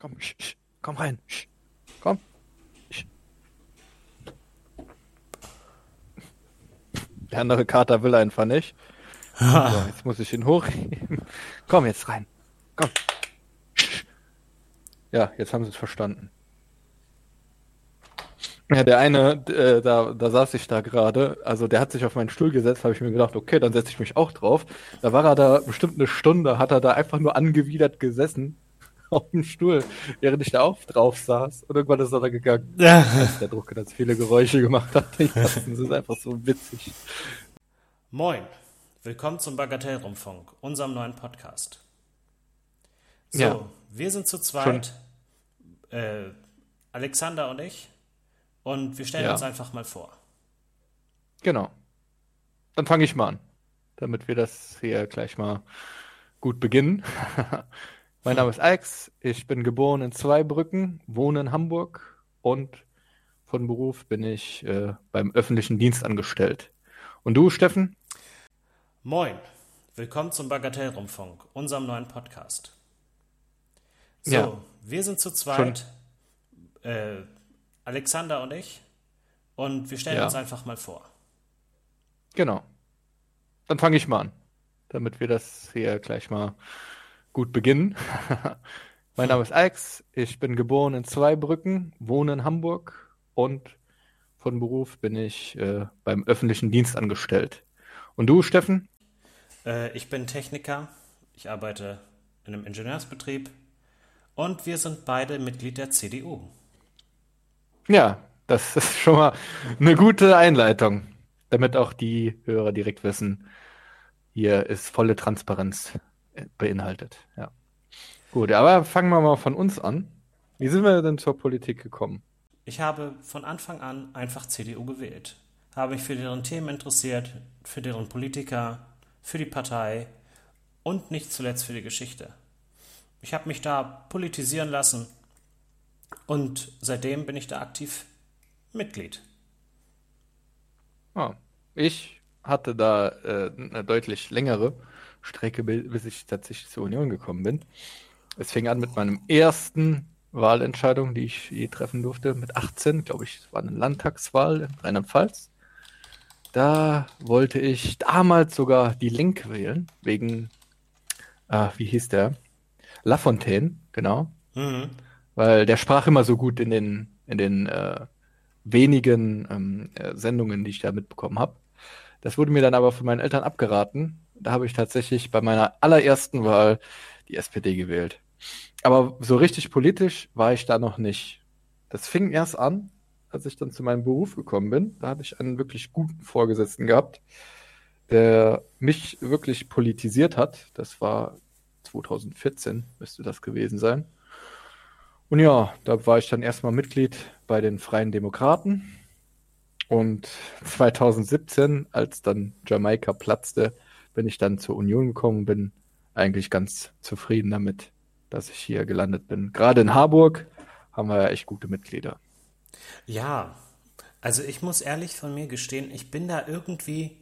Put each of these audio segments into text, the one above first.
Komm, sch, sch, komm rein. Sch, komm. Der andere Kater will einfach nicht. So, jetzt muss ich ihn hochheben. Komm jetzt rein. Komm. Ja, jetzt haben sie es verstanden. Ja, der eine, äh, da, da saß ich da gerade, also der hat sich auf meinen Stuhl gesetzt, habe ich mir gedacht, okay, dann setze ich mich auch drauf. Da war er da bestimmt eine Stunde, hat er da einfach nur angewidert gesessen auf dem Stuhl, während ich da auch drauf saß. Und irgendwann ist er da gegangen. Ja. Als der Drucker ganz viele Geräusche gemacht hat. Ich dachte, das ist einfach so witzig. Moin, willkommen zum Bagatellrundfunk, unserem neuen Podcast. So, Ja. wir sind zu zweit, äh, Alexander und ich, und wir stellen Ja. uns einfach mal vor. Genau. Dann fange ich mal an, damit wir das hier gleich mal gut beginnen. Mein Name ist Alex, ich bin geboren in Zweibrücken, wohne in Hamburg und von Beruf bin ich äh, beim öffentlichen Dienst angestellt. Und du, Steffen? Moin, willkommen zum Bagatellrundfunk, unserem neuen Podcast. So, Ja. wir sind zu zweit, äh, Alexander und ich, und wir stellen Ja. uns einfach mal vor. Genau. Dann fange ich mal an, damit wir das hier gleich mal gut beginnen. mein Name ist Alex, ich bin geboren in Zweibrücken, wohne in Hamburg und von Beruf bin ich äh, beim öffentlichen Dienst angestellt. Und du, Steffen? Äh, ich bin Techniker, ich arbeite in einem Ingenieursbetrieb und wir sind beide Mitglied der CDU. Ja, das ist schon mal eine gute Einleitung, damit auch die Hörer direkt wissen, hier ist volle Transparenz beinhaltet. Ja. Gut, aber fangen wir mal von uns an. Wie sind wir denn zur Politik gekommen? Ich habe von Anfang an einfach CDU gewählt, habe mich für deren Themen interessiert, für deren Politiker, für die Partei und nicht zuletzt für die Geschichte. Ich habe mich da politisieren lassen und seitdem bin ich da aktiv Mitglied. Ah, ich hatte da äh, eine deutlich längere Strecke, bi- bis ich tatsächlich zur Union gekommen bin. Es fing an mit meinem ersten Wahlentscheidung, die ich je treffen durfte, mit 18, glaube ich, es war eine Landtagswahl in Rheinland-Pfalz. Da wollte ich damals sogar die Link wählen, wegen, ah, wie hieß der? Lafontaine, genau Mhm. weil der sprach immer so gut in den, in den äh, wenigen ähm, äh, Sendungen, die ich da mitbekommen habe. Das wurde mir dann aber von meinen Eltern abgeraten. Da habe ich tatsächlich bei meiner allerersten Wahl die SPD gewählt. Aber so richtig politisch war ich da noch nicht. Das fing erst an, als ich dann zu meinem Beruf gekommen bin. Da hatte ich einen wirklich guten Vorgesetzten gehabt, der mich wirklich politisiert hat. Das war 2014, müsste das gewesen sein. Und ja, da war ich dann erstmal Mitglied bei den Freien Demokraten. Und 2017, als dann Jamaika platzte, bin ich dann zur Union gekommen bin eigentlich ganz zufrieden damit, dass ich hier gelandet bin. Gerade in Harburg haben wir ja echt gute Mitglieder. Ja, also ich muss ehrlich von mir gestehen, ich bin da irgendwie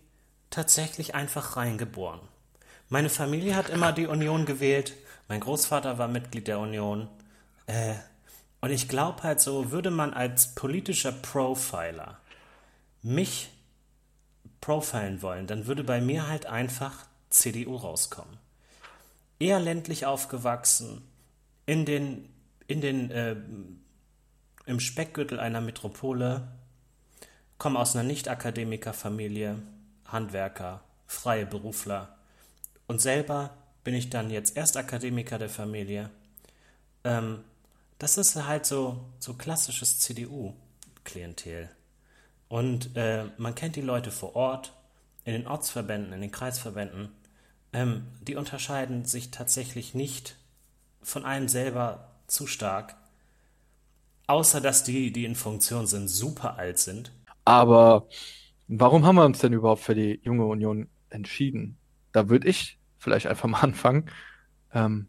tatsächlich einfach reingeboren. Meine Familie hat immer die Union gewählt, mein Großvater war Mitglied der Union. Äh, und ich glaube halt so, würde man als politischer Profiler mich profilen wollen, dann würde bei mir halt einfach CDU rauskommen. Eher ländlich aufgewachsen, in den, in den, äh, im Speckgürtel einer Metropole, komme aus einer Nicht-Akademiker-Familie, Handwerker, freie Berufler und selber bin ich dann jetzt erst Akademiker der Familie. Ähm, das ist halt so, so klassisches CDU-Klientel. Und äh, man kennt die Leute vor Ort, in den Ortsverbänden, in den Kreisverbänden. Ähm, die unterscheiden sich tatsächlich nicht von einem selber zu stark. Außer dass die, die in Funktion sind, super alt sind. Aber warum haben wir uns denn überhaupt für die junge Union entschieden? Da würde ich vielleicht einfach mal anfangen. Ähm,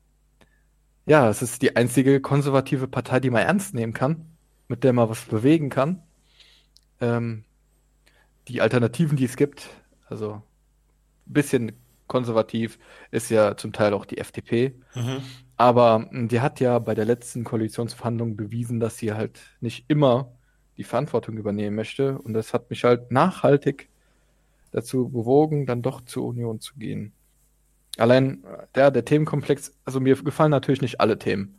ja, es ist die einzige konservative Partei, die man ernst nehmen kann, mit der man was bewegen kann. Ähm, die Alternativen, die es gibt, also ein bisschen konservativ, ist ja zum Teil auch die FDP. Aber die hat ja bei der letzten Koalitionsverhandlung bewiesen, dass sie halt nicht immer die Verantwortung übernehmen möchte. Und das hat mich halt nachhaltig dazu bewogen, dann doch zur Union zu gehen. Allein der, der Themenkomplex, also mir gefallen natürlich nicht alle Themen.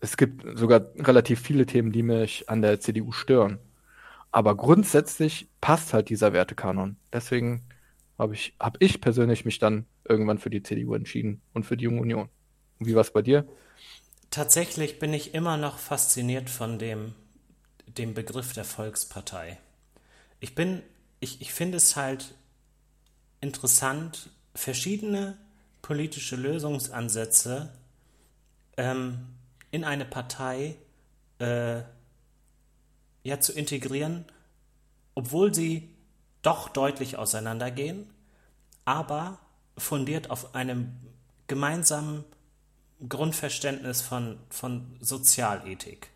Es gibt sogar relativ viele Themen, die mich an der CDU stören. Aber grundsätzlich passt halt dieser Wertekanon. Deswegen habe ich, hab ich persönlich mich dann irgendwann für die CDU entschieden und für die Junge Union. Wie war es bei dir? Tatsächlich bin ich immer noch fasziniert von dem, dem Begriff der Volkspartei. Ich bin, ich, ich finde es halt interessant, verschiedene politische Lösungsansätze ähm, in eine Partei äh, ja zu integrieren, obwohl sie doch deutlich auseinandergehen, aber fundiert auf einem gemeinsamen Grundverständnis von, von Sozialethik.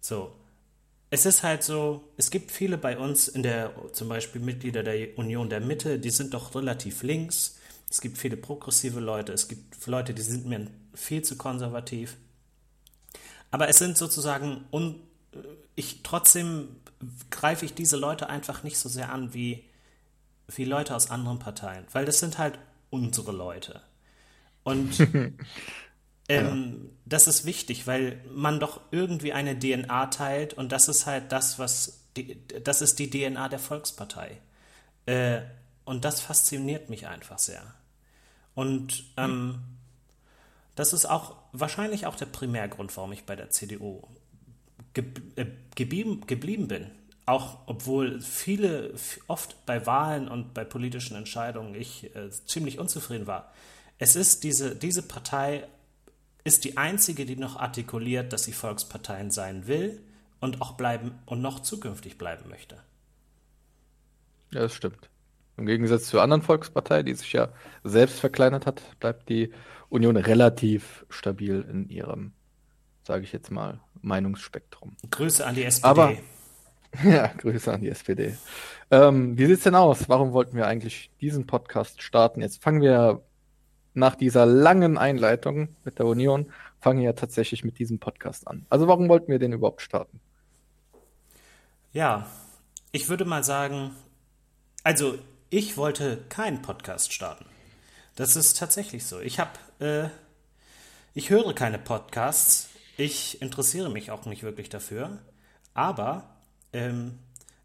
So. Es ist halt so, es gibt viele bei uns in der, zum Beispiel Mitglieder der Union der Mitte, die sind doch relativ links. Es gibt viele progressive Leute, es gibt Leute, die sind mir viel zu konservativ. Aber es sind sozusagen, un, ich trotzdem greife ich diese Leute einfach nicht so sehr an wie, wie Leute aus anderen Parteien, weil das sind halt unsere Leute. Und Ähm, ja. Das ist wichtig, weil man doch irgendwie eine DNA teilt und das ist halt das, was die, das ist die DNA der Volkspartei. Äh, und das fasziniert mich einfach sehr. Und ähm, das ist auch wahrscheinlich auch der Primärgrund, warum ich bei der CDU geblieben, geblieben bin. Auch obwohl viele oft bei Wahlen und bei politischen Entscheidungen ich äh, ziemlich unzufrieden war. Es ist diese, diese Partei ist die einzige, die noch artikuliert, dass sie Volksparteien sein will und auch bleiben und noch zukünftig bleiben möchte. Ja, das stimmt. Im Gegensatz zur anderen Volkspartei, die sich ja selbst verkleinert hat, bleibt die Union relativ stabil in ihrem, sage ich jetzt mal, Meinungsspektrum. Grüße an die SPD. Aber, ja, Grüße an die SPD. Ähm, wie sieht's denn aus? Warum wollten wir eigentlich diesen Podcast starten? Jetzt fangen wir nach dieser langen Einleitung mit der Union fangen wir ja tatsächlich mit diesem Podcast an. Also warum wollten wir den überhaupt starten? Ja, ich würde mal sagen, also ich wollte keinen Podcast starten. Das ist tatsächlich so. Ich habe, äh, ich höre keine Podcasts. Ich interessiere mich auch nicht wirklich dafür. Aber ähm,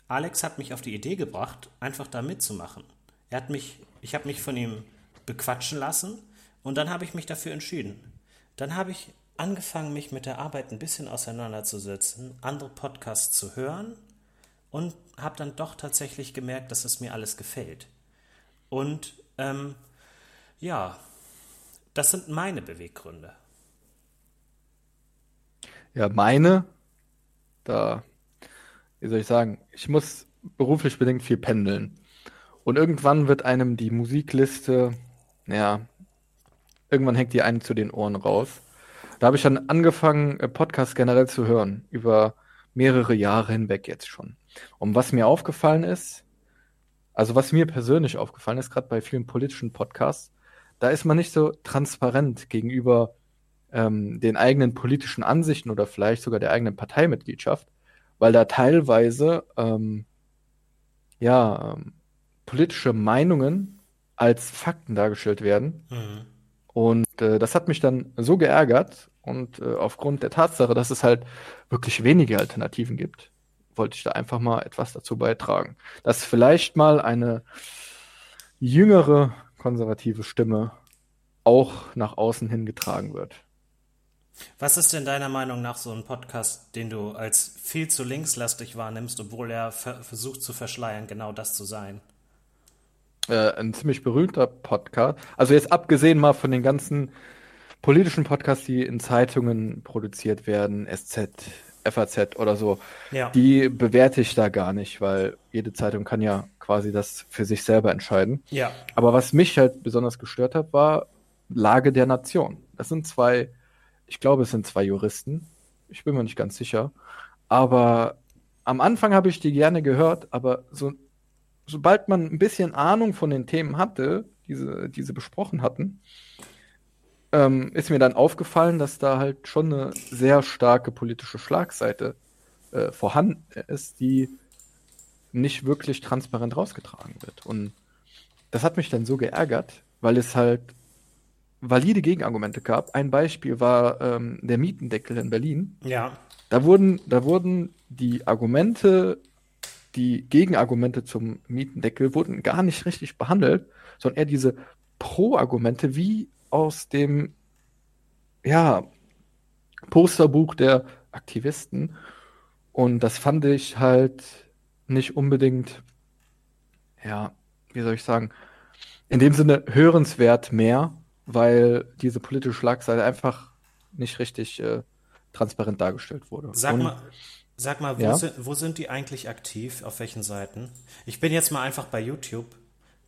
Alex hat mich auf die Idee gebracht, einfach da mitzumachen. Er hat mich, ich habe mich von ihm bequatschen lassen und dann habe ich mich dafür entschieden. Dann habe ich angefangen, mich mit der Arbeit ein bisschen auseinanderzusetzen, andere Podcasts zu hören und habe dann doch tatsächlich gemerkt, dass es mir alles gefällt. Und ähm, ja, das sind meine Beweggründe. Ja, meine, da, wie soll ich sagen, ich muss beruflich bedingt viel pendeln. Und irgendwann wird einem die Musikliste ja, irgendwann hängt die einen zu den Ohren raus. Da habe ich dann angefangen, äh, Podcasts generell zu hören, über mehrere Jahre hinweg jetzt schon. Und was mir aufgefallen ist, also was mir persönlich aufgefallen ist, gerade bei vielen politischen Podcasts, da ist man nicht so transparent gegenüber ähm, den eigenen politischen Ansichten oder vielleicht sogar der eigenen Parteimitgliedschaft, weil da teilweise ähm, ja ähm, politische Meinungen als Fakten dargestellt werden. Mhm. Und äh, das hat mich dann so geärgert und äh, aufgrund der Tatsache, dass es halt wirklich wenige Alternativen gibt, wollte ich da einfach mal etwas dazu beitragen, dass vielleicht mal eine jüngere konservative Stimme auch nach außen hin getragen wird. Was ist denn deiner Meinung nach so ein Podcast, den du als viel zu linkslastig wahrnimmst, obwohl er ver versucht zu verschleiern, genau das zu sein? äh, ein ziemlich berühmter Podcast. Also jetzt abgesehen mal von den ganzen politischen Podcasts, die in Zeitungen produziert werden, SZ, FAZ oder so, ja. die bewerte ich da gar nicht, weil jede Zeitung kann ja quasi das für sich selber entscheiden. Ja. Aber was mich halt besonders gestört hat, war Lage der Nation. Das sind zwei, ich glaube, es sind zwei Juristen. Ich bin mir nicht ganz sicher. Aber am Anfang habe ich die gerne gehört, aber so sobald man ein bisschen Ahnung von den Themen hatte, diese, diese besprochen hatten, ähm, ist mir dann aufgefallen, dass da halt schon eine sehr starke politische Schlagseite äh, vorhanden ist, die nicht wirklich transparent rausgetragen wird. Und das hat mich dann so geärgert, weil es halt valide Gegenargumente gab. Ein Beispiel war ähm, der Mietendeckel in Berlin. Ja. Da wurden, da wurden die Argumente, die Gegenargumente zum Mietendeckel wurden gar nicht richtig behandelt, sondern eher diese Pro-Argumente wie aus dem ja, Posterbuch der Aktivisten. Und das fand ich halt nicht unbedingt, ja, wie soll ich sagen, in dem Sinne hörenswert mehr, weil diese politische Schlagseite einfach nicht richtig äh, transparent dargestellt wurde. Sag Und, mal, sag mal wo, Ja? sind, wo sind die eigentlich aktiv? Auf welchen Seiten? Ich bin jetzt mal einfach bei YouTube.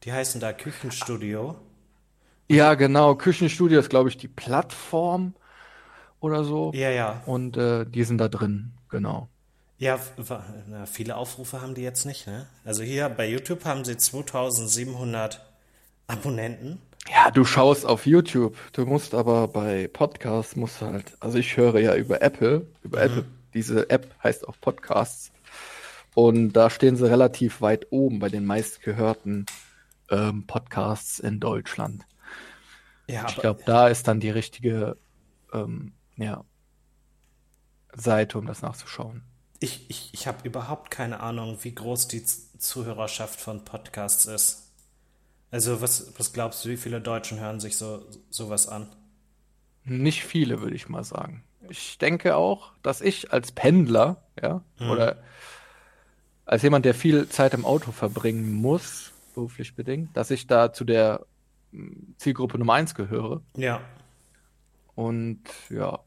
Die heißen da Küchenstudio. Ja, genau. Küchenstudio ist, glaube ich, die Plattform oder so. Ja, ja. Und äh, die sind da drin, genau. Ja, na, viele Aufrufe haben die jetzt nicht, ne? Also hier bei YouTube haben sie 2700 Abonnenten. Ja, du schaust auf YouTube. Du musst aber bei Podcasts musst halt, also ich höre ja über Apple, über Apple, diese App heißt auch Podcasts. Und da stehen sie relativ weit oben bei den meistgehörten ähm, Podcasts in Deutschland. Ja, Ich glaube, da ist dann die richtige ähm, ja, Seite, um das nachzuschauen. ich, ich, ich habe überhaupt keine Ahnung, wie groß die Zuhörerschaft von Podcasts ist. Also was, was glaubst du, wie viele Deutschen hören sich so sowas an? Nicht viele, würde ich mal sagen. Ich denke auch, dass ich als Pendler, ja, oder als jemand, der viel Zeit im Auto verbringen muss, beruflich bedingt, dass ich da zu der mm, Zielgruppe Nummer eins gehöre. Ja, Und ja,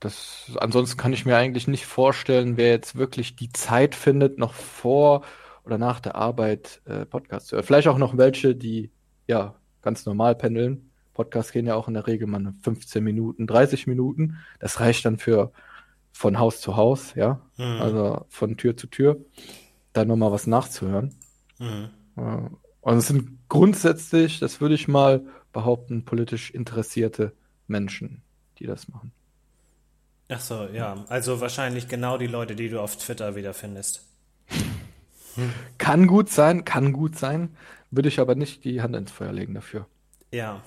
das, ansonsten kann ich mir eigentlich nicht vorstellen, wer jetzt wirklich die Zeit findet, noch vor oder nach der Arbeit äh, Podcasts zu hören. Vielleicht auch noch welche, die ja ganz normal pendeln. Podcasts gehen ja auch in der Regel mal 15 Minuten, 30 Minuten. Das reicht dann für von Haus zu Haus, ja. Mhm. Also von Tür zu Tür, da nochmal was nachzuhören. mhm. Ja. Und es sind grundsätzlich, das würde ich mal behaupten, politisch interessierte Menschen, die das machen. Ach so, ja. Also wahrscheinlich genau die Leute, die du auf Twitter wiederfindest. Kann gut sein, kann gut sein, würde ich aber nicht die Hand ins Feuer legen dafür. Ja.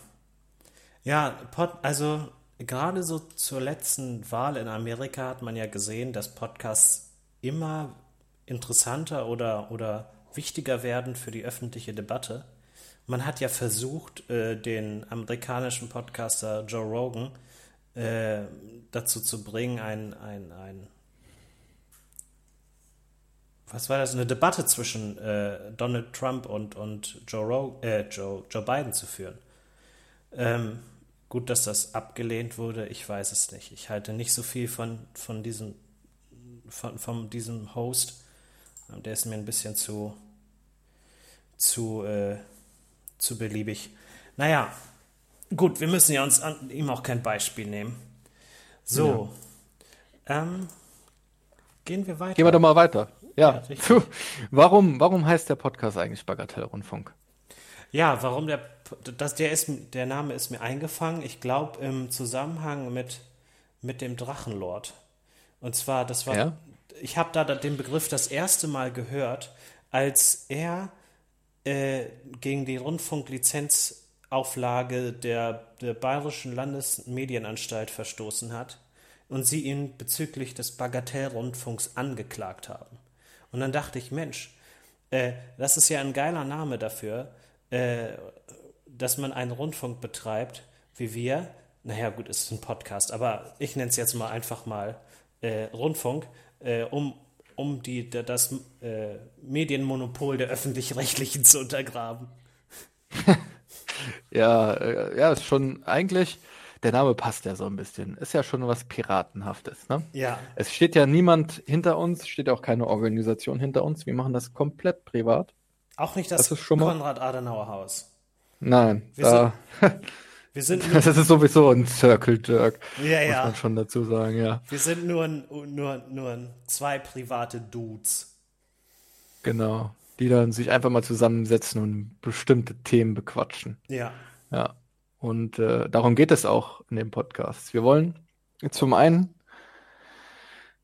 Ja, Pod, also gerade so zur letzten Wahl in Amerika hat man ja gesehen, dass Podcasts immer interessanter oder, oder wichtiger werden für die öffentliche Debatte. Man hat ja versucht, äh, den amerikanischen Podcaster Joe Rogan äh, dazu zu bringen, ein, ein, ein was war das, eine Debatte zwischen äh, Donald Trump und, und Joe, Ro äh, Joe, Joe Biden zu führen. Ähm, gut, dass das abgelehnt wurde, ich weiß es nicht. Ich halte nicht so viel von, von, diesem, von, von diesem Host. Der ist mir ein bisschen zu, zu, äh, zu beliebig. Naja, gut, wir müssen ja uns an ihm auch kein Beispiel nehmen. So, ähm, gehen wir weiter. Gehen wir doch mal weiter. Ja, Ja, warum, warum heißt der Podcast eigentlich Bagatellrundfunk? Ja, warum der das der ist der Name ist mir eingefangen, ich glaube im Zusammenhang mit mit dem Drachenlord. Und zwar das war Ja? ich habe da den Begriff das erste Mal gehört, als er äh, gegen die Rundfunklizenzauflage der, der Bayerischen Landesmedienanstalt verstoßen hat und sie ihn bezüglich des Bagatellrundfunks angeklagt haben. Und dann dachte ich, Mensch, äh, das ist ja ein geiler Name dafür, äh, dass man einen Rundfunk betreibt, wie wir. Naja, gut, es ist ein Podcast, aber ich nenne es jetzt mal einfach mal äh, Rundfunk, äh, um, um die, da- das äh, Medienmonopol der Öffentlich-Rechtlichen zu untergraben. Ja, äh, ja, ist schon eigentlich, der Name passt ja so ein bisschen. Ist ja schon was Piratenhaftes, ne? Ja, Es steht ja niemand hinter uns, steht auch keine Organisation hinter uns. Wir machen das komplett privat. auch nicht das, Das Konrad-Adenauer-Haus. Nein, Wir da, Wir sind das ist sowieso ein Circle Jerk, ja, muss ja. man schon dazu sagen, ja. Wir sind nur, ein- nur, nur ein- zwei private Dudes. Genau. Die dann sich einfach mal zusammensetzen und bestimmte Themen bequatschen. Ja. Ja. Und äh, darum geht es auch in dem Podcast. Wir wollen zum einen,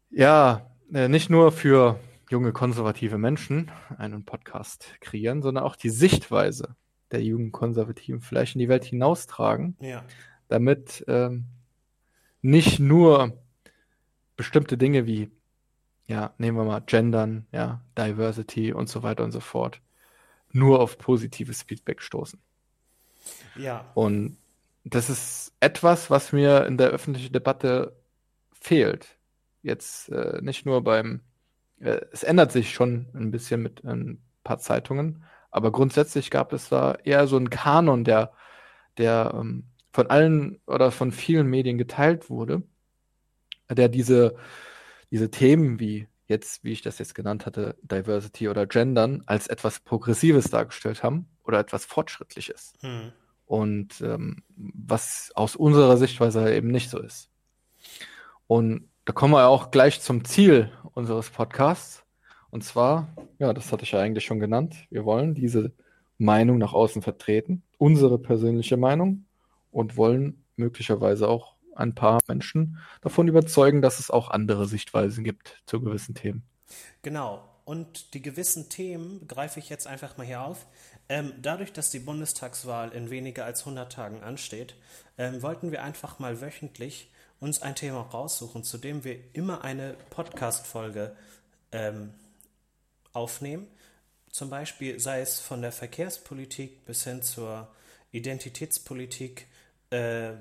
ja, äh, nicht nur für junge konservative Menschen einen Podcast kreieren, sondern auch die Sichtweise der jungen Konservativen vielleicht in die Welt hinaustragen, Ja. damit ähm, nicht nur bestimmte Dinge wie, ja, nehmen wir mal Gendern, ja, Diversity und so weiter und so fort, nur auf positives Feedback stoßen. Ja. Und das ist etwas, was mir in der öffentlichen Debatte fehlt. Jetzt äh, nicht nur beim, äh, es ändert sich schon ein bisschen mit ein paar Zeitungen, aber grundsätzlich gab es da eher so einen Kanon, der, der ähm, von allen oder von vielen Medien geteilt wurde, der diese, diese Themen wie jetzt, wie ich das jetzt genannt hatte, Diversity oder Gendern, als etwas Progressives dargestellt haben oder etwas Fortschrittliches. Hm. Und ähm, was aus unserer Sichtweise eben nicht so ist. Und da kommen wir auch gleich zum Ziel unseres Podcasts. Und zwar, ja, das hatte ich ja eigentlich schon genannt, wir wollen diese Meinung nach außen vertreten, unsere persönliche Meinung und wollen möglicherweise auch ein paar Menschen davon überzeugen, dass es auch andere Sichtweisen gibt zu gewissen Themen. Genau. Und die gewissen Themen greife ich jetzt einfach mal hier auf. Ähm, dadurch, dass die Bundestagswahl in weniger als 100 Tagen ansteht, ähm, wollten wir einfach mal wöchentlich uns ein Thema raussuchen, zu dem wir immer eine Podcast-Folge ähm, aufnehmen. Zum Beispiel sei es von der Verkehrspolitik bis hin zur Identitätspolitik äh,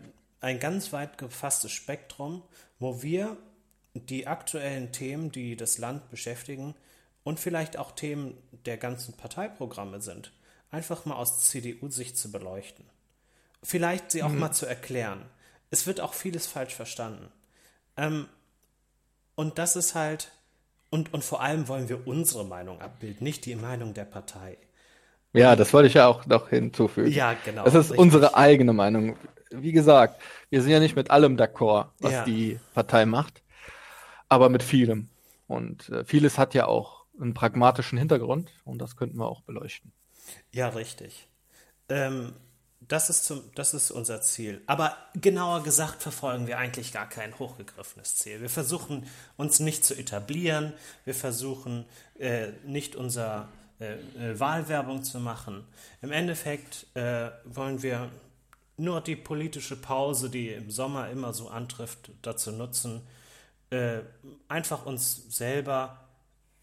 ein ganz weit gefasstes Spektrum, wo wir die aktuellen Themen, die das Land beschäftigen und vielleicht auch Themen der ganzen Parteiprogramme sind, einfach mal aus CDU-Sicht zu beleuchten. Vielleicht sie auch mal zu erklären. Es wird auch vieles falsch verstanden. Ähm, und das ist halt, und, und vor allem wollen wir unsere Meinung abbilden, nicht die Meinung der Partei. Ja, das wollte ich ja auch noch hinzufügen. Ja, genau. Das ist richtig. unsere eigene Meinung. Wie gesagt, wir sind ja nicht mit allem d'accord, was Ja. die Partei macht, aber mit vielem. Und äh, vieles hat ja auch einen pragmatischen Hintergrund und das könnten wir auch beleuchten. Ja, richtig. Ähm, das, ist zum, das ist unser Ziel. Aber genauer gesagt verfolgen wir eigentlich gar kein hochgegriffenes Ziel. Wir versuchen uns nicht zu etablieren. Wir versuchen äh, nicht unser äh, äh, Wahlwerbung zu machen. Im Endeffekt äh, wollen wir nur die politische Pause, die im Sommer immer so antrifft, dazu nutzen, äh, einfach uns selber,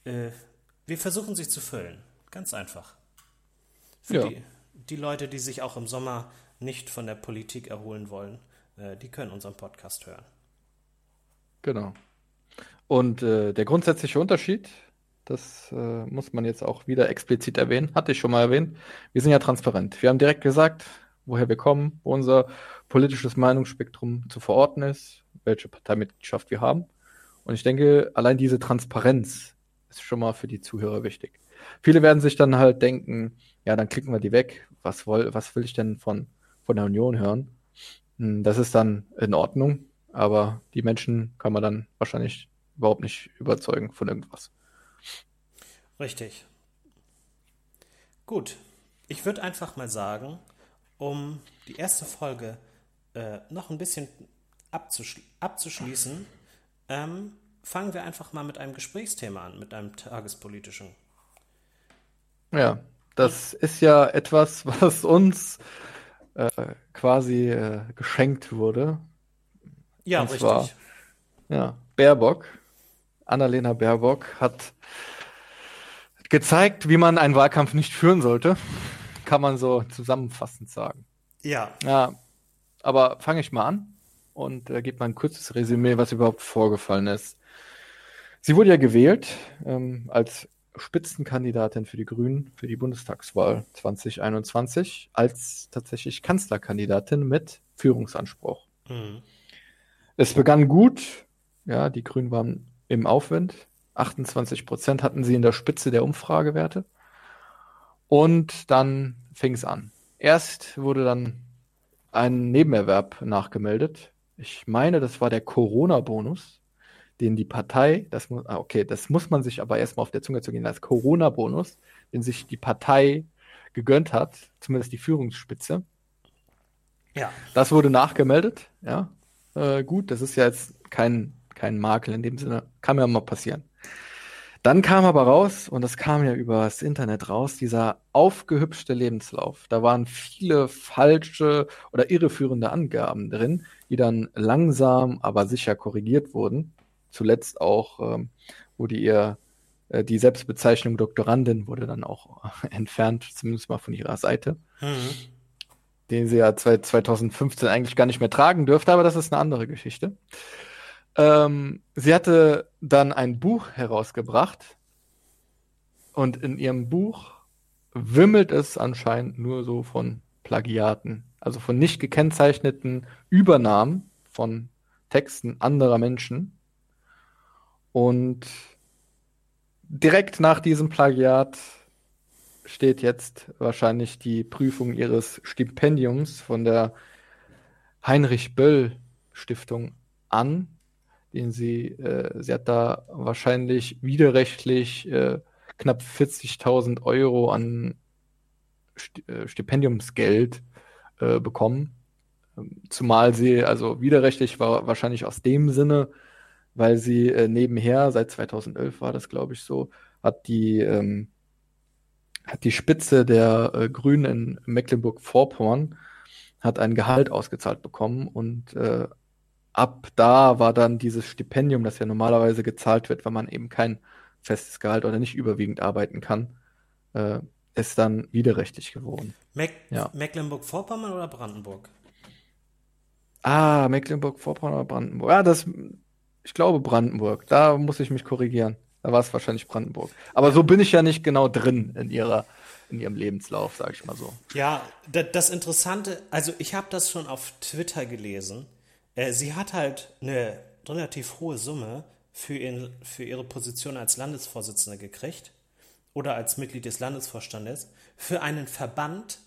wir versuchen sie zu füllen. Ganz einfach. Für Ja. die, die Leute, die sich auch im Sommer nicht von der Politik erholen wollen, äh, die können unseren Podcast hören. Genau. Und äh, der grundsätzliche Unterschied, das äh, muss man jetzt auch wieder explizit erwähnen, hatte ich schon mal erwähnt. Wir sind ja transparent. Wir haben direkt gesagt, woher wir kommen, wo unser politisches Meinungsspektrum zu verorten ist, welche Parteimitgliedschaft wir haben. Und ich denke, allein diese Transparenz ist schon mal für die Zuhörer wichtig. Viele werden sich dann halt denken, ja, dann klicken wir die weg. Was, woll, was will ich denn von, von der Union hören? Hm, Das ist dann in Ordnung, aber die Menschen kann man dann wahrscheinlich überhaupt nicht überzeugen von irgendwas. Richtig. Gut. Ich würde einfach mal sagen, um die erste Folge äh, noch ein bisschen abzuschli abzuschließen, ähm, fangen wir einfach mal mit einem Gesprächsthema an, mit einem tagespolitischen. Ja, das ist ja etwas, was uns äh, quasi äh, geschenkt wurde. Ja, Und richtig. zwar- Ja, Baerbock, Annalena Baerbock hat gezeigt, wie man einen Wahlkampf nicht führen sollte. Kann man so zusammenfassend sagen. Ja, Ja, aber fange ich mal an und äh, gebe mal ein kurzes Resümee, was überhaupt vorgefallen ist. Sie wurde ja gewählt ähm, als Spitzenkandidatin für die Grünen für die Bundestagswahl 2021 als tatsächlich Kanzlerkandidatin mit Führungsanspruch. mhm. Es begann gut, ja, die Grünen waren im Aufwind. 28 Prozent hatten sie in der Spitze der Umfragewerte. Und dann fing es an. Erst wurde dann ein Nebenerwerb nachgemeldet. Ich meine, das war der Corona-Bonus, den die Partei, das muss, ah, okay, das muss man sich aber erstmal auf der Zunge zu gehen, als Corona-Bonus, den sich die Partei gegönnt hat, zumindest die Führungsspitze. Ja. Das wurde nachgemeldet, ja. Äh, gut, das ist ja jetzt kein, kein Makel in dem Sinne. Kann ja mal passieren. Dann kam aber raus, und das kam ja über das Internet raus, dieser aufgehübschte Lebenslauf. Da waren viele falsche oder irreführende Angaben drin, die dann langsam, aber sicher korrigiert wurden. Zuletzt auch ähm, wurde ihr äh, die Selbstbezeichnung Doktorandin wurde dann auch entfernt, zumindest mal von ihrer Seite. Mhm. Den sie ja 2015 eigentlich gar nicht mehr tragen dürfte, aber das ist eine andere Geschichte. Ähm, sie hatte dann ein Buch herausgebracht und in ihrem Buch wimmelt es anscheinend nur so von Plagiaten, also von nicht gekennzeichneten Übernahmen von Texten anderer Menschen. Und direkt nach diesem Plagiat steht jetzt wahrscheinlich die Prüfung ihres Stipendiums von der Heinrich Böll Stiftung an, den sie, äh, sie hat da wahrscheinlich widerrechtlich äh, knapp 40.000 Euro an äh, Stipendiumsgeld äh, bekommen. Zumal sie, also widerrechtlich war wahrscheinlich aus dem Sinne, weil sie äh, nebenher, seit 2011 war das, glaube ich, so, hat die, ähm, hat die Spitze der äh, Grünen in Mecklenburg-Vorpommern hat ein Gehalt ausgezahlt bekommen und äh, ab da war dann dieses Stipendium, das ja normalerweise gezahlt wird, wenn man eben kein festes Gehalt oder nicht überwiegend arbeiten kann, äh, ist dann widerrechtlich geworden. Meck ja. Mecklenburg-Vorpommern oder Brandenburg? Ah, Mecklenburg-Vorpommern oder Brandenburg. Ja, das ich glaube Brandenburg. Da muss ich mich korrigieren. Da war es wahrscheinlich Brandenburg. Aber so bin ich ja nicht genau drin in ihrer in ihrem Lebenslauf, sage ich mal so. Ja, das Interessante, also ich habe das schon auf Twitter gelesen. Äh, sie hat halt eine relativ hohe Summe für, ihren, für ihre Position als Landesvorsitzende gekriegt oder als Mitglied des Landesvorstandes für einen Verband,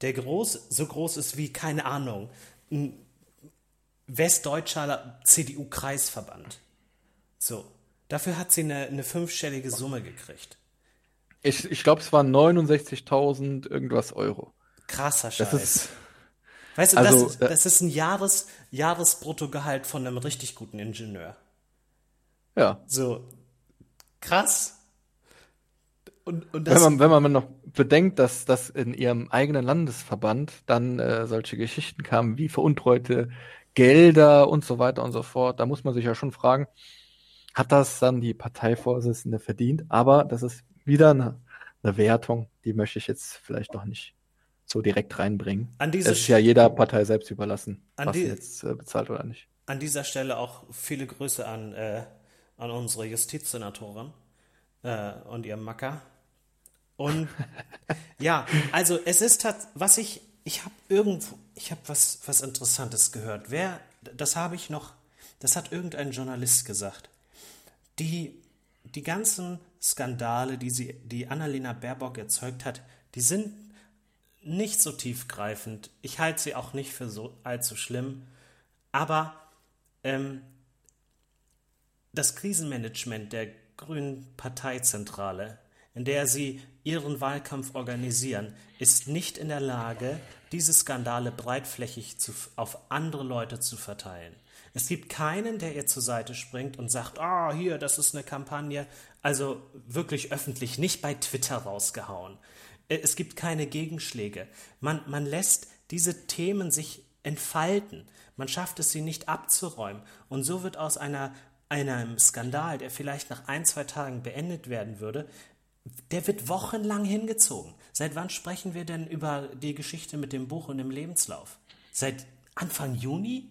der groß, so groß ist wie, keine Ahnung, ein westdeutscher CDU-Kreisverband. So. Dafür hat sie eine, eine fünfstellige Summe gekriegt. Ich, ich glaube, es waren 69.000 irgendwas Euro. Krasser Scheiß. Das ist, weißt du, also, das, das ist ein Jahres, Jahresbruttogehalt von einem richtig guten Ingenieur. Ja. So. Krass. Und, und wenn, man, wenn man noch bedenkt, dass, dass in ihrem eigenen Landesverband dann äh, solche Geschichten kamen wie veruntreute Gelder und so weiter und so fort. Da muss man sich ja schon fragen, hat das dann die Parteivorsitzende verdient? Aber das ist wieder eine, eine Wertung, die möchte ich jetzt vielleicht noch nicht so direkt reinbringen. An es ist ja jeder Partei selbst überlassen, was sie jetzt äh, bezahlt oder nicht. An dieser Stelle auch viele Grüße an, äh, an unsere Justizsenatorin äh, und ihrem Macker. Und ja, also es ist was ich ich habe irgendwo, ich habe was, was Interessantes gehört. Wer, das habe ich noch, das hat irgendein Journalist gesagt. Die, die ganzen Skandale, die sie, die Annalena Baerbock erzeugt hat, die sind nicht so tiefgreifend. Ich halte sie auch nicht für so allzu schlimm. Aber ähm, das Krisenmanagement der Grünen Parteizentrale in der sie ihren Wahlkampf organisieren, ist nicht in der Lage, diese Skandale breitflächig zu, auf andere Leute zu verteilen. Es gibt keinen, der ihr zur Seite springt und sagt, ah, oh, hier, das ist eine Kampagne, also wirklich öffentlich, nicht bei Twitter rausgehauen. Äh, es gibt keine Gegenschläge. Man, man lässt diese Themen sich entfalten. Man schafft es, sie nicht abzuräumen. Und so wird aus einer, einem Skandal, der vielleicht nach ein, zwei Tagen beendet werden würde, der wird wochenlang hingezogen. Seit wann sprechen wir denn über die Geschichte mit dem Buch und dem Lebenslauf? Seit Anfang Juni?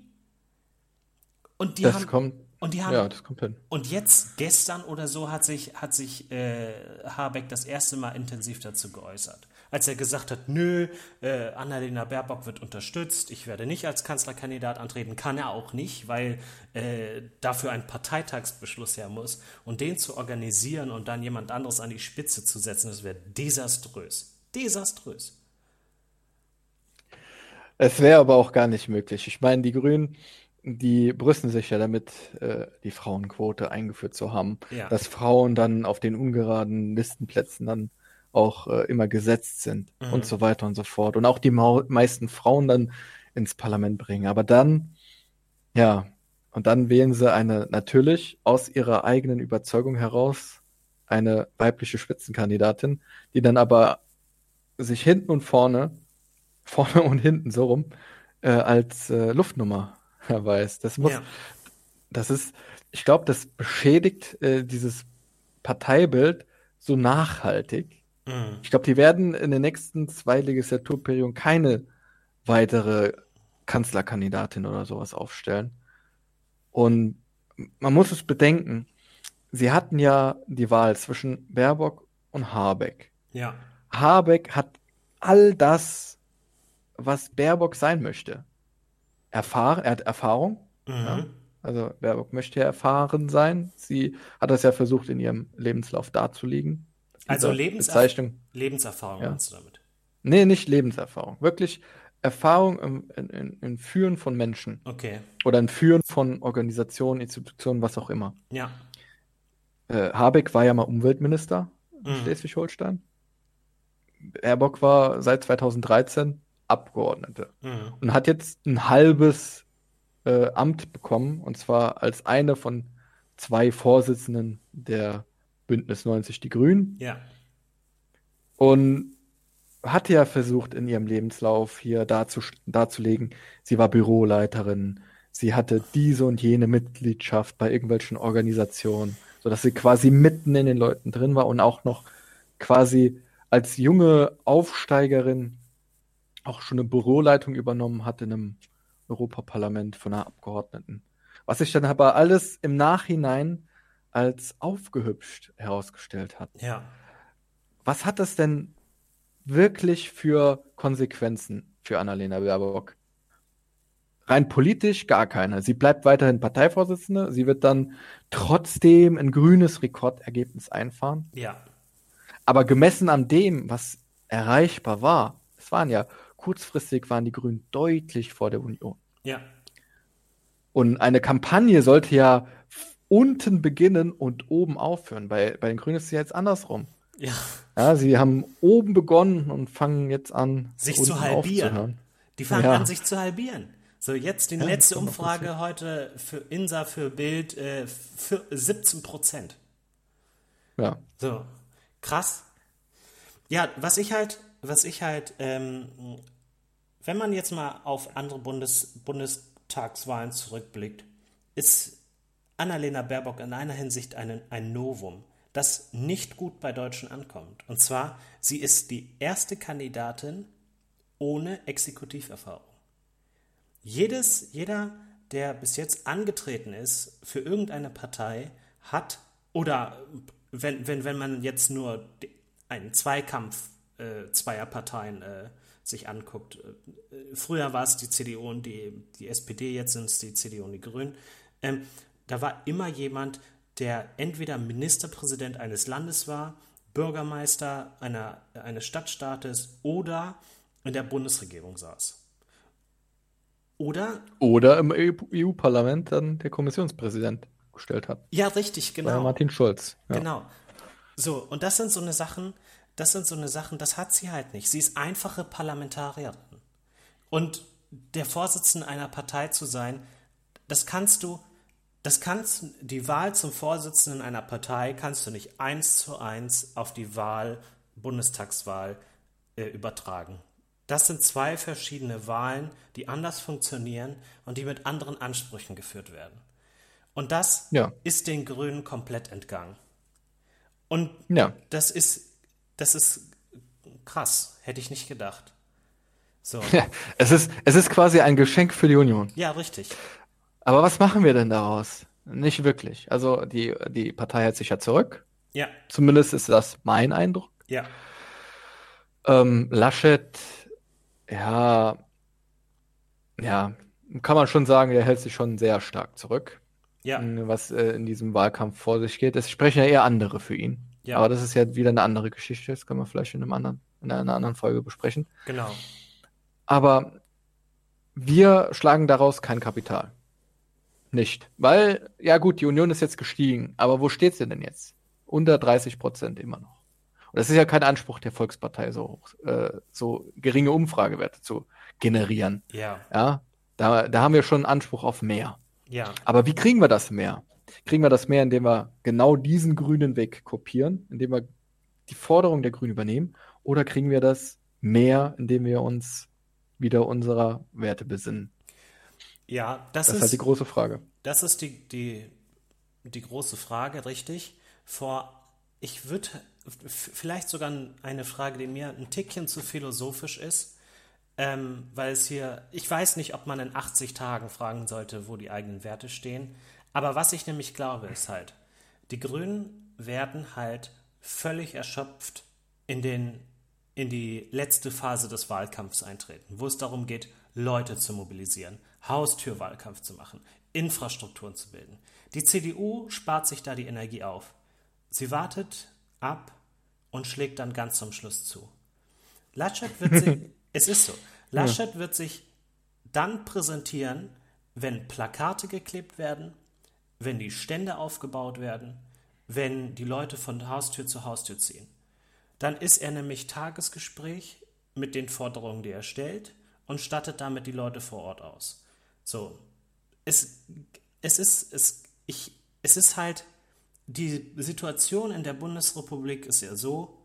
Und die das haben, kommt. Und die haben, ja, das kommt hin. Und jetzt, gestern oder so, hat sich, hat sich äh, Habeck das erste Mal intensiv dazu geäußert als er gesagt hat, nö, äh, Annalena Baerbock wird unterstützt, ich werde nicht als Kanzlerkandidat antreten, kann er auch nicht, weil äh, dafür ein Parteitagsbeschluss her muss. Und den zu organisieren und dann jemand anderes an die Spitze zu setzen, das wäre desaströs. Desaströs. Es wäre aber auch gar nicht möglich. Ich meine, die Grünen, die brüsten sich ja damit, äh, die Frauenquote eingeführt zu haben, ja. dass Frauen dann auf den ungeraden Listenplätzen dann auch äh, immer gesetzt sind mhm. und so weiter und so fort. Und auch die meisten Frauen dann ins Parlament bringen. Aber dann, ja, und dann wählen sie eine, natürlich aus ihrer eigenen Überzeugung heraus, eine weibliche Spitzenkandidatin, die dann aber sich hinten und vorne, vorne und hinten so rum, äh, als äh, Luftnummer erweist. Das muss, ja. das ist, ich glaube, das beschädigt äh, dieses Parteibild so nachhaltig. Mhm. Ich glaube, die werden in den nächsten zwei Legislaturperioden keine weitere Kanzlerkandidatin oder sowas aufstellen. Und man muss es bedenken, sie hatten ja die Wahl zwischen Baerbock und Habeck. Ja. Habeck hat all das, was Baerbock sein möchte. Erfahren, er hat Erfahrung. Mhm. Ja. Also Baerbock möchte ja erfahren sein. Sie hat das ja versucht, in ihrem Lebenslauf darzulegen. Also Lebenserf Lebenserfahrung ja. meinst du damit? Nee, nicht Lebenserfahrung. Wirklich Erfahrung im, in, in, Führen von Menschen. Okay. Oder im Führen von Organisationen, Institutionen, was auch immer. Ja. Äh, Habeck war ja mal Umweltminister in mhm. Schleswig-Holstein. Baerbock war seit 2013 Abgeordnete mhm. und hat jetzt ein halbes äh, Amt bekommen, und zwar als eine von zwei Vorsitzenden der Bündnis 90 Die Grünen. Ja. Und hatte ja versucht, in ihrem Lebenslauf hier darzu, darzulegen, sie war Büroleiterin, sie hatte diese und jene Mitgliedschaft bei irgendwelchen Organisationen, sodass sie quasi mitten in den Leuten drin war und auch noch quasi als junge Aufsteigerin auch schon eine Büroleitung übernommen hat in einem Europaparlament von einer Abgeordneten. Was sich dann aber alles im Nachhinein als aufgehübscht herausgestellt hat. Ja. Was hat das denn wirklich für Konsequenzen für Annalena Baerbock? Rein politisch gar keine. Sie bleibt weiterhin Parteivorsitzende. Sie wird dann trotzdem ein grünes Rekordergebnis einfahren. Ja. Aber gemessen an dem, was erreichbar war, es waren ja kurzfristig waren die Grünen deutlich vor der Union. Ja. Und eine Kampagne sollte ja unten beginnen und oben aufhören. Bei, bei den Grünen ist es ja jetzt andersrum. Ja. ja. Sie haben oben begonnen und fangen jetzt an, sich zu halbieren. Die fangen ja. an, sich zu halbieren. So, jetzt die ja, letzte Umfrage heute für INSA für Bild äh, für 17 Prozent. Ja. So, krass. Ja, was ich halt, was ich halt, ähm, wenn man jetzt mal auf andere Bundes, Bundestagswahlen zurückblickt, ist Annalena Baerbock in einer Hinsicht ein, ein Novum das nicht gut bei Deutschen ankommt. Und zwar, sie ist die erste Kandidatin ohne Exekutiverfahrung. Jedes, jeder, der bis jetzt angetreten ist für irgendeine Partei, hat, oder wenn, wenn, wenn man jetzt nur einen Zweikampf äh, zweier Parteien äh, sich anguckt, äh, früher war es die CDU und die, die SPD, jetzt sind es die CDU und die Grünen, ähm, da war immer jemand, der entweder Ministerpräsident eines Landes war, Bürgermeister einer, eines Stadtstaates oder in der Bundesregierung saß. Oder? Oder im EU-Parlament dann der Kommissionspräsident gestellt hat. Ja, richtig, genau. Martin Schulz. Ja. Genau. So, und das sind so eine Sachen, das sind so eine Sachen, das hat sie halt nicht. Sie ist einfache Parlamentarierin. Und der Vorsitzende einer Partei zu sein, das kannst du das kannst die Wahl zum Vorsitzenden einer Partei kannst du nicht eins zu eins auf die Wahl, Bundestagswahl äh, übertragen. Das sind zwei verschiedene Wahlen, die anders funktionieren und die mit anderen Ansprüchen geführt werden. Und das ja. ist den Grünen komplett entgangen. Und ja. das ist, das ist krass, hätte ich nicht gedacht. So. Ja, es, ist, es ist quasi ein Geschenk für die Union. Ja, richtig. Aber was machen wir denn daraus? Nicht wirklich. Also die, die Partei hält sich ja zurück. Ja. Zumindest ist das mein Eindruck. Ja. Ähm, Laschet, ja, ja, kann man schon sagen, der hält sich schon sehr stark zurück. Ja. Was äh, in diesem Wahlkampf vor sich geht. Es sprechen ja eher andere für ihn. Ja. Aber das ist ja wieder eine andere Geschichte. Das können wir vielleicht in einem anderen, in einer anderen Folge besprechen. Genau. Aber wir schlagen daraus kein Kapital nicht. Weil, ja gut, die Union ist jetzt gestiegen, aber wo steht sie denn jetzt? Unter 30 Prozent immer noch. Und das ist ja kein Anspruch der Volkspartei, so, äh, so geringe Umfragewerte zu generieren. Ja. Ja, da, da haben wir schon Anspruch auf mehr. Ja. Aber wie kriegen wir das mehr? Kriegen wir das mehr, indem wir genau diesen grünen Weg kopieren, indem wir die Forderung der Grünen übernehmen? Oder kriegen wir das mehr, indem wir uns wieder unserer Werte besinnen? Ja, das, Das ist halt die große Frage. das ist die, die, die große Frage, richtig. Vor, ich würde vielleicht sogar eine Frage, die mir ein Tickchen zu philosophisch ist, ähm, weil es hier, ich weiß nicht, ob man in 80 Tagen fragen sollte, wo die eigenen Werte stehen. Aber was ich nämlich glaube, ist halt, die Grünen werden halt völlig erschöpft in, den, in die letzte Phase des Wahlkampfs eintreten, wo es darum geht, Leute zu mobilisieren, Haustürwahlkampf zu machen, Infrastrukturen zu bilden. Die CDU spart sich da die Energie auf. Sie wartet ab und schlägt dann ganz zum Schluss zu. Laschet wird sich, es ist so, Laschet wird sich dann präsentieren, wenn Plakate geklebt werden, wenn die Stände aufgebaut werden, wenn die Leute von Haustür zu Haustür ziehen. Dann ist er nämlich Tagesgespräch mit den Forderungen, die er stellt und stattet damit die Leute vor Ort aus. So, es, es ist, es, ich, es ist halt, die Situation in der Bundesrepublik ist ja so,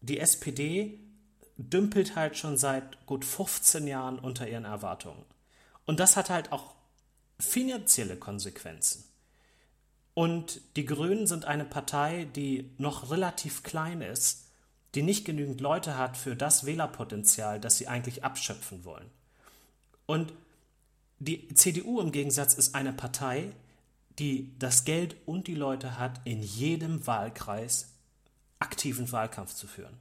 die SPD dümpelt halt schon seit gut 15 Jahren unter ihren Erwartungen. Und das hat halt auch finanzielle Konsequenzen. Und die Grünen sind eine Partei, die noch relativ klein ist, die nicht genügend Leute hat für das Wählerpotenzial, das sie eigentlich abschöpfen wollen. Und die CDU im Gegensatz ist eine Partei, die das Geld und die Leute hat, in jedem Wahlkreis aktiven Wahlkampf zu führen.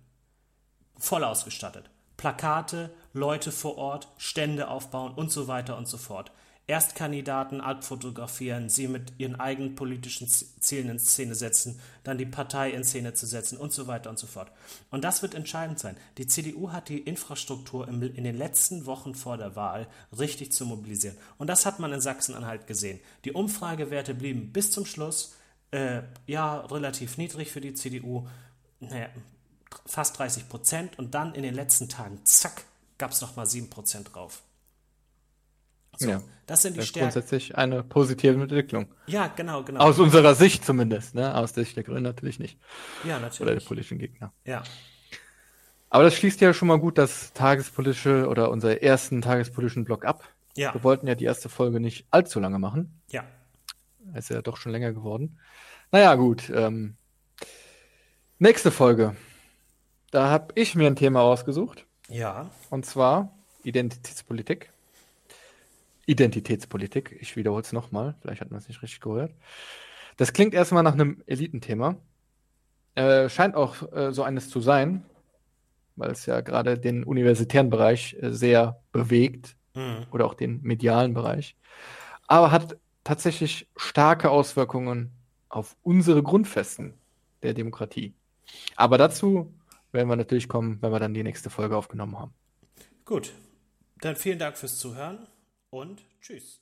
Voll ausgestattet. Plakate, Leute vor Ort, Stände aufbauen und so weiter und so fort. Erstkandidaten abfotografieren, sie mit ihren eigenen politischen Zielen in Szene setzen, dann die Partei in Szene zu setzen und so weiter und so fort. Und das wird entscheidend sein. Die CDU hat die Infrastruktur im, in den letzten Wochen vor der Wahl richtig zu mobilisieren. Und das hat man in Sachsen-Anhalt gesehen. Die Umfragewerte blieben bis zum Schluss äh, ja relativ niedrig für die CDU. Naja, fast 30 Prozent und dann in den letzten Tagen, zack, gab es nochmal 7 Prozent drauf. So, Ja. das sind die Das ist Stärken. grundsätzlich eine positive Entwicklung. Ja, genau, genau. Aus unserer Sicht zumindest, ne? Aus der Sicht der Grünen natürlich nicht. ja, Oder der natürlich. politischen Gegner. Ja, Aber das schließt ja schon mal gut das tagespolitische oder unseren ersten tagespolitischen Block ab. ja, Wir wollten ja die erste Folge nicht allzu lange machen. ja. Ist ja doch schon länger geworden. Naja, gut. Ähm, nächste Folge. Da habe ich mir ein Thema ausgesucht. Ja, Und zwar Identitätspolitik. Identitätspolitik. Ich wiederhole es nochmal. Vielleicht hat man es nicht richtig gehört. Das klingt erstmal nach einem Elitenthema. Äh, scheint auch äh, so eines zu sein, weil es ja gerade den universitären Bereich äh, sehr bewegt mhm. oder auch den medialen Bereich. Aber hat tatsächlich starke Auswirkungen auf unsere Grundfesten der Demokratie. Aber dazu werden wir natürlich kommen, wenn wir dann die nächste Folge aufgenommen haben. gut. Dann vielen Dank fürs Zuhören und tschüss.